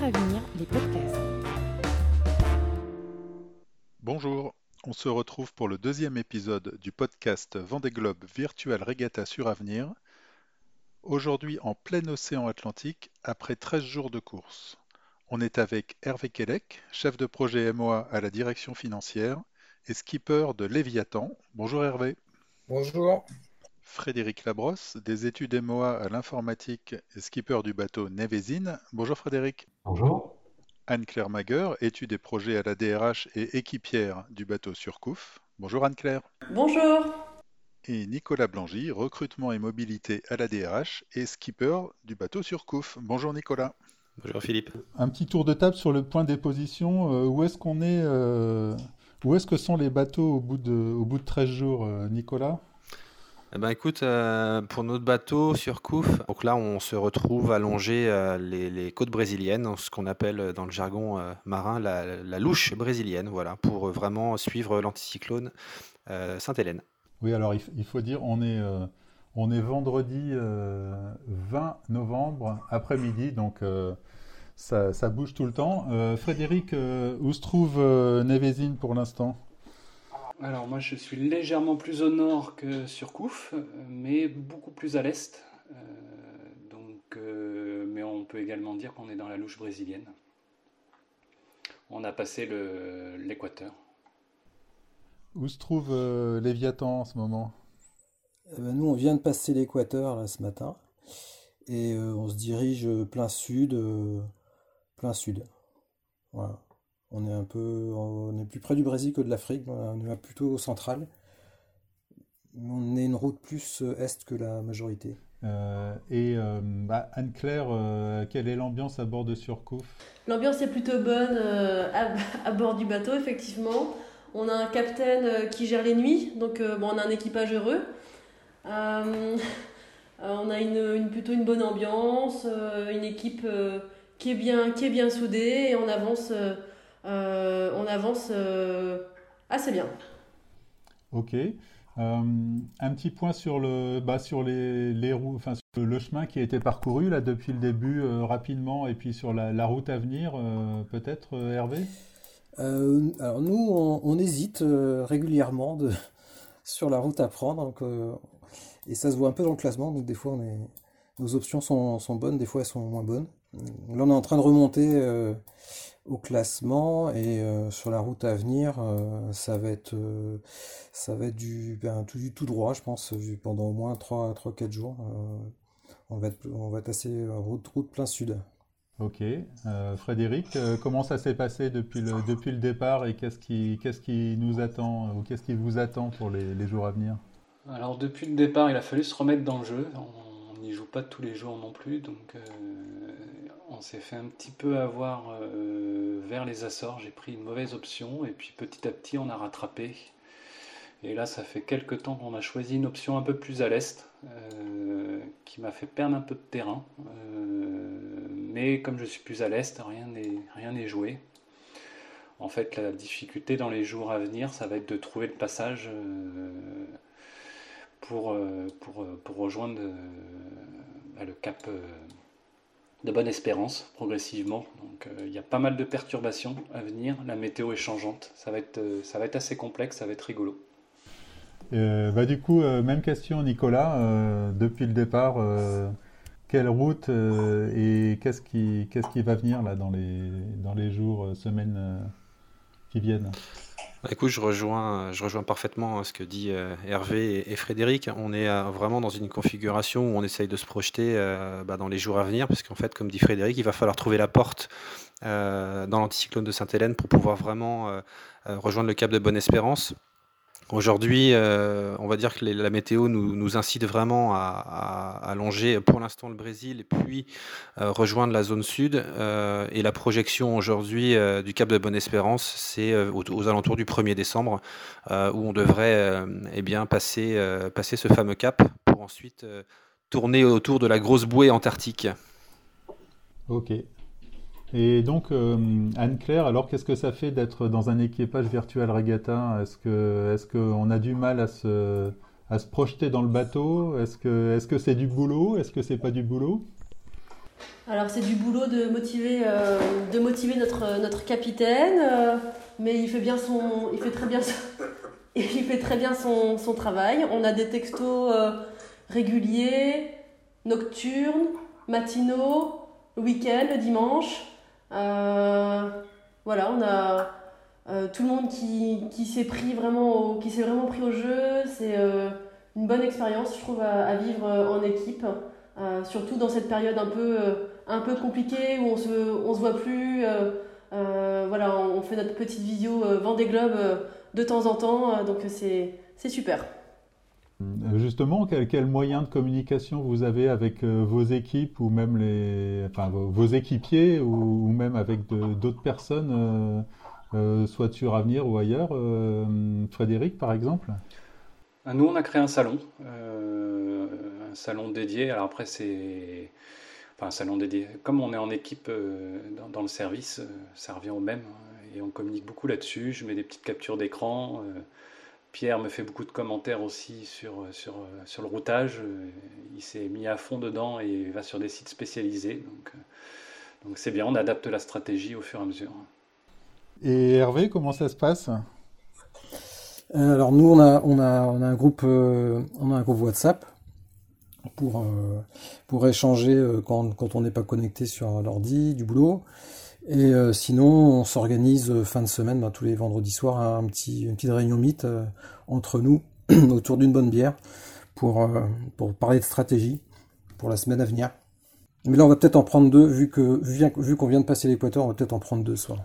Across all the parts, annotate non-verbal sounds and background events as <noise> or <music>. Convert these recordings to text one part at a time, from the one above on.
Avenir, les podcasts. Bonjour, on se retrouve pour le deuxième épisode du podcast Vendée Globe Virtual Regatta sur Avenir. Aujourd'hui en plein océan Atlantique, après 13 jours de course. On est avec Hervé Kellec, chef de projet MOA à la direction financière et skipper de Léviathan. Bonjour Hervé. Bonjour. Frédéric Labrosse, des études MOA à l'informatique et skipper du bateau Nevezine. Bonjour Frédéric. Bonjour. Anne-Claire Magueur, études et projets à la DRH et équipière du bateau Surcouf. Bonjour Anne-Claire. Bonjour. Et Nicolas Blangy, recrutement et mobilité à la DRH et skipper du bateau Surcouf. Bonjour Nicolas. Bonjour Philippe. Un petit tour de table sur le point des positions. Euh, où est-ce qu'on est, euh, Où est-ce que sont les bateaux au bout de, au bout de 13 jours, euh, Nicolas? Eh ben écoute, euh, pour notre bateau sur Couf, donc là on se retrouve allongé euh, les, côtes brésiliennes, ce qu'on appelle euh, dans le jargon marin la, louche brésilienne, voilà, pour vraiment suivre l'anticyclone Sainte-Hélène. Oui, alors il, faut dire, on est, on est vendredi 20 novembre après-midi, donc ça, ça, bouge tout le temps. Frédéric, où se trouve Nevezine pour l'instant? Alors moi je suis légèrement plus au nord que sur Couf, mais beaucoup plus à l'est. Euh, donc, euh, mais on peut également dire qu'on est dans la louche brésilienne. On a passé l'équateur. Où se trouve euh, Léviathan en ce moment? Eh ben, Nous on vient de passer l'équateur ce matin et on se dirige plein sud, plein sud. Voilà. On est un peu, on est plus près du Brésil que de l'Afrique, on est plutôt au central. On est une route plus euh, est que la majorité. Euh, et euh, bah, Anne-Claire, quelle est l'ambiance à bord de Surcouf? L'ambiance est plutôt bonne <laughs> à, bord du bateau, effectivement. On a un capitaine qui gère les nuits, donc bon, on a un équipage heureux. <laughs> on a une, plutôt une bonne ambiance, une équipe qui, est bien, qui est bien soudée et on avance euh, on avance euh, assez bien. Ok. Euh, un petit point sur le, bah, sur les, les roues, enfin sur le chemin qui a été parcouru là depuis le début rapidement, et puis sur la, route à venir, peut-être Hervé? alors nous, on, hésite régulièrement de, <laughs> sur la route à prendre, donc, et ça se voit un peu dans le classement. Donc des fois, on est, nos options sont, sont, bonnes, des fois elles sont moins bonnes. Là, on est en train de remonter au classement et euh, sur la route à venir, euh, ça va être euh, ça va être du ben, tout, tout droit, je pense, pendant au moins 3 3 4 jours. on va être on va être assez route route plein sud. Ok, Frédéric, comment ça s'est passé depuis le depuis le départ et qu'est-ce qui qu'est-ce qui nous attend ou qu'est-ce qui vous attend pour les, les, jours à venir? Alors depuis le départ, il a fallu se remettre dans le jeu. On n'y joue pas tous les jours non plus, donc on s'est fait un petit peu avoir euh, vers les Açores. J'ai pris une mauvaise option et puis petit à petit on a rattrapé. Et là, ça fait quelques temps qu'on a choisi une option un peu plus à l'est, euh, qui m'a fait perdre un peu de terrain. Euh, mais comme je suis plus à l'est, rien n'est joué. En fait, la difficulté dans les jours à venir, ça va être de trouver le passage pour, rejoindre bah, le cap de bonne espérance progressivement. Donc euh, il y a pas mal de perturbations à venir. La météo est changeante. Ça va être, euh, ça va être assez complexe, ça va être rigolo. Euh, bah, du coup, même question Nicolas, depuis le départ, quelle route et qu'est-ce qui, qu'est-ce qui va venir là dans les, dans les jours, semaines qui viennent? Bah, je rejoins, je rejoins parfaitement hein, ce que dit euh, Hervé et, Frédéric. On est euh, vraiment dans une configuration où on essaye de se projeter euh, bah, dans les jours à venir, parce qu'en fait, comme dit Frédéric, il va falloir trouver la porte dans l'anticyclone de Sainte-Hélène pour pouvoir vraiment rejoindre le cap de Bonne-Espérance. Aujourd'hui, euh, on va dire que la météo nous, incite vraiment à, à, longer pour l'instant le Brésil puis euh, rejoindre la zone sud. Euh, et la projection aujourd'hui du Cap de Bonne-Espérance, c'est aux, alentours du 1er décembre, où on devrait eh bien, passer, passer ce fameux cap pour ensuite tourner autour de la grosse bouée antarctique. Ok, et donc, euh, Anne-Claire, alors qu'est-ce que ça fait d'être dans un équipage virtuel regatta? Est-ce qu'on a du mal à se, à se projeter dans le bateau? Est-ce que c'est du boulot? Est-ce que c'est pas du boulot? Alors c'est du boulot de motiver, euh, de motiver notre, notre capitaine, euh, mais il fait, bien son, il fait très bien son, <laughs> il fait très bien son, son travail. On a des textos réguliers, nocturnes, matinaux, le week-end, le dimanche. Voilà, on a tout le monde qui, qui s'est pris vraiment qui s'est vraiment pris au jeu. C'est une bonne expérience, je trouve, à, vivre en équipe. surtout dans cette période un peu un peu compliqué où on se, on se voit plus. Euh, euh, voilà, on fait notre petite vidéo euh, Vendée Globe de temps en temps, donc c'est super. Justement, quel, quel, moyen de communication vous avez avec vos équipes ou même enfin, vos, équipiers ou, même avec d'autres personnes, soit sur Avenir ou ailleurs Frédéric, par exemple? Nous, on a créé un salon, un salon dédié. Alors après, c'est un salon dédié. Comme on est en équipe euh, dans, le service, euh, ça revient au même. Hein, et on communique beaucoup là-dessus. Je mets des petites captures d'écran. Euh, Pierre me fait beaucoup de commentaires aussi sur, sur, sur le routage. Il s'est mis à fond dedans et va sur des sites spécialisés. Donc, donc c'est bien, on adapte la stratégie au fur et à mesure. Et Hervé, comment ça se passe? Alors nous on a on a on a un groupe on a un groupe WhatsApp pour, euh, pour échanger euh, quand, quand on n'est pas connecté sur l'ordi, du boulot. Et euh, sinon, on s'organise fin de semaine, ben, tous les vendredis soirs, un petit, une petite réunion mythe entre nous <clears throat> autour d'une bonne bière pour, pour parler de stratégie pour la semaine à venir. Mais là, on va peut-être en prendre deux, vu que vu, vu qu'on vient de passer l'équateur, on va peut-être en prendre deux ce soir.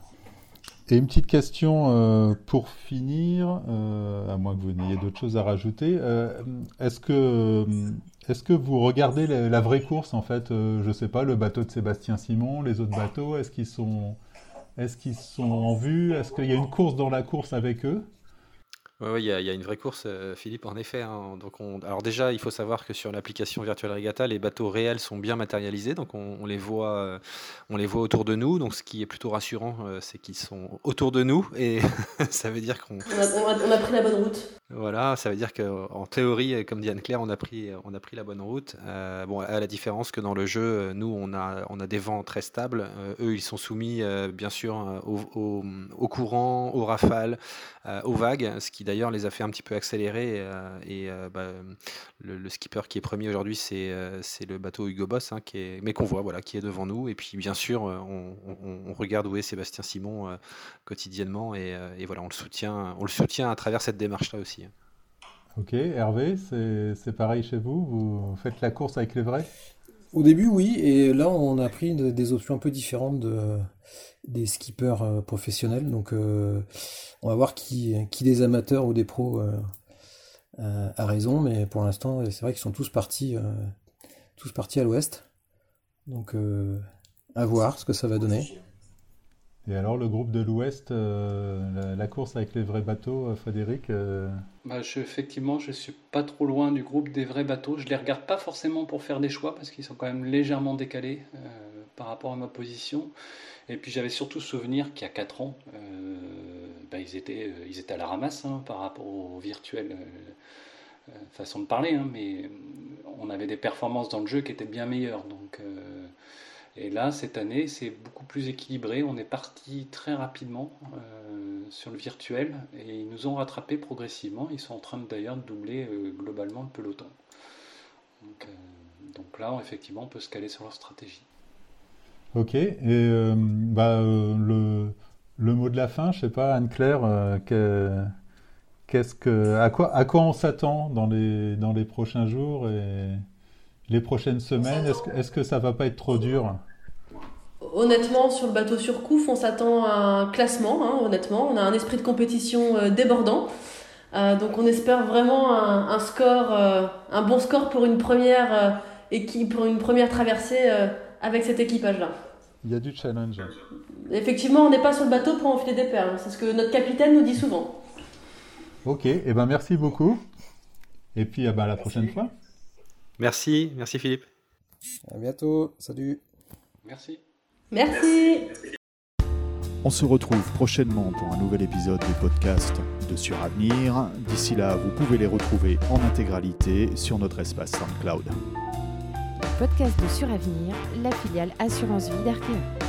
Et une petite question euh, pour finir, euh, à moins que vous n'ayez d'autres choses à rajouter. Euh, est-ce que est-ce que vous regardez la, vraie course en fait Je sais pas, le bateau de Sébastien Simon, les autres bateaux, est-ce qu'ils sont est-ce qu'ils sont en vue? Est-ce qu'il y a une course dans la course avec eux? Oui, il y, a une vraie course, Philippe, en effet. Hein. Donc on... Alors déjà, il faut savoir que sur l'application Virtual Regatta, les bateaux réels sont bien matérialisés, donc on, les voit, on les voit autour de nous. Donc ce qui est plutôt rassurant, c'est qu'ils sont autour de nous, et <laughs> ça veut dire qu'on... On a, pris la bonne route. Voilà, ça veut dire qu'en théorie, comme dit Anne-Claire, on, a pris, on a pris la bonne route. bon, à la différence que dans le jeu, nous, on a, on a des vents très stables. eux, ils sont soumis, bien sûr, au, courant, aux rafales, aux vagues, ce qui d'ailleurs les a fait un petit peu accélérer. Euh, et euh, bah, le, skipper qui est premier aujourd'hui, c'est euh, le bateau Hugo Boss, hein, qui est, mais qu'on voit, voilà, qui est devant nous. Et puis bien sûr, on, regarde où est Sébastien Simon quotidiennement, et, voilà, on le soutient, on le soutient à travers cette démarche-là aussi. Hein. Ok, Hervé, c'est pareil chez vous? Vous faites la course avec les vrais Au début, oui, et là, on a pris des options un peu différentes de, des skippers euh, professionnels. Donc euh, on va voir qui, qui des amateurs ou des pros euh, a raison, mais pour l'instant c'est vrai qu'ils sont tous partis, tous partis à l'ouest. Donc à voir ce que ça va donner. Et alors le groupe de l'Ouest, la, course avec les vrais bateaux, Frédéric bah, je, Effectivement, je suis pas trop loin du groupe des vrais bateaux. Je les regarde pas forcément pour faire des choix parce qu'ils sont quand même légèrement décalés par rapport à ma position. Et puis j'avais surtout souvenir qu'il y a 4 ans, euh, bah, ils, étaient, euh, ils étaient à la ramasse hein, par rapport au virtuel, euh, façon de parler, hein, mais on avait des performances dans le jeu qui étaient bien meilleures. Donc, et là, cette année, c'est beaucoup plus équilibré. On est parti très rapidement sur le virtuel et ils nous ont rattrapé progressivement. Ils sont en train d'ailleurs de doubler globalement le peloton. Donc, donc là, effectivement, on peut se caler sur leur stratégie. Ok, et euh, bah, euh, le, le, mot de la fin, je sais pas, Anne-Claire, euh, qu'est-ce que, à, quoi, à quoi on s'attend dans les, dans les prochains jours et les prochaines semaines? Est-ce est que ça va pas être trop dur? Honnêtement, sur le bateau sur Couf, on s'attend à un classement, hein, honnêtement. On a un esprit de compétition débordant. donc on espère vraiment un, un score, un bon score pour une première, équipe, pour une première traversée avec cet équipage-là. Il y a du challenge. Effectivement, on n'est pas sur le bateau pour enfiler des perles. C'est ce que notre capitaine nous dit souvent. Ok, et eh ben merci beaucoup. Et puis eh ben, à la prochaine fois. Merci, merci Philippe. À bientôt, salut. Merci. Merci. On se retrouve prochainement pour un nouvel épisode du podcast de Suravenir. D'ici là, vous pouvez les retrouver en intégralité sur notre espace SoundCloud. podcast de Suravenir, la filiale Assurance Vie d'Arkea.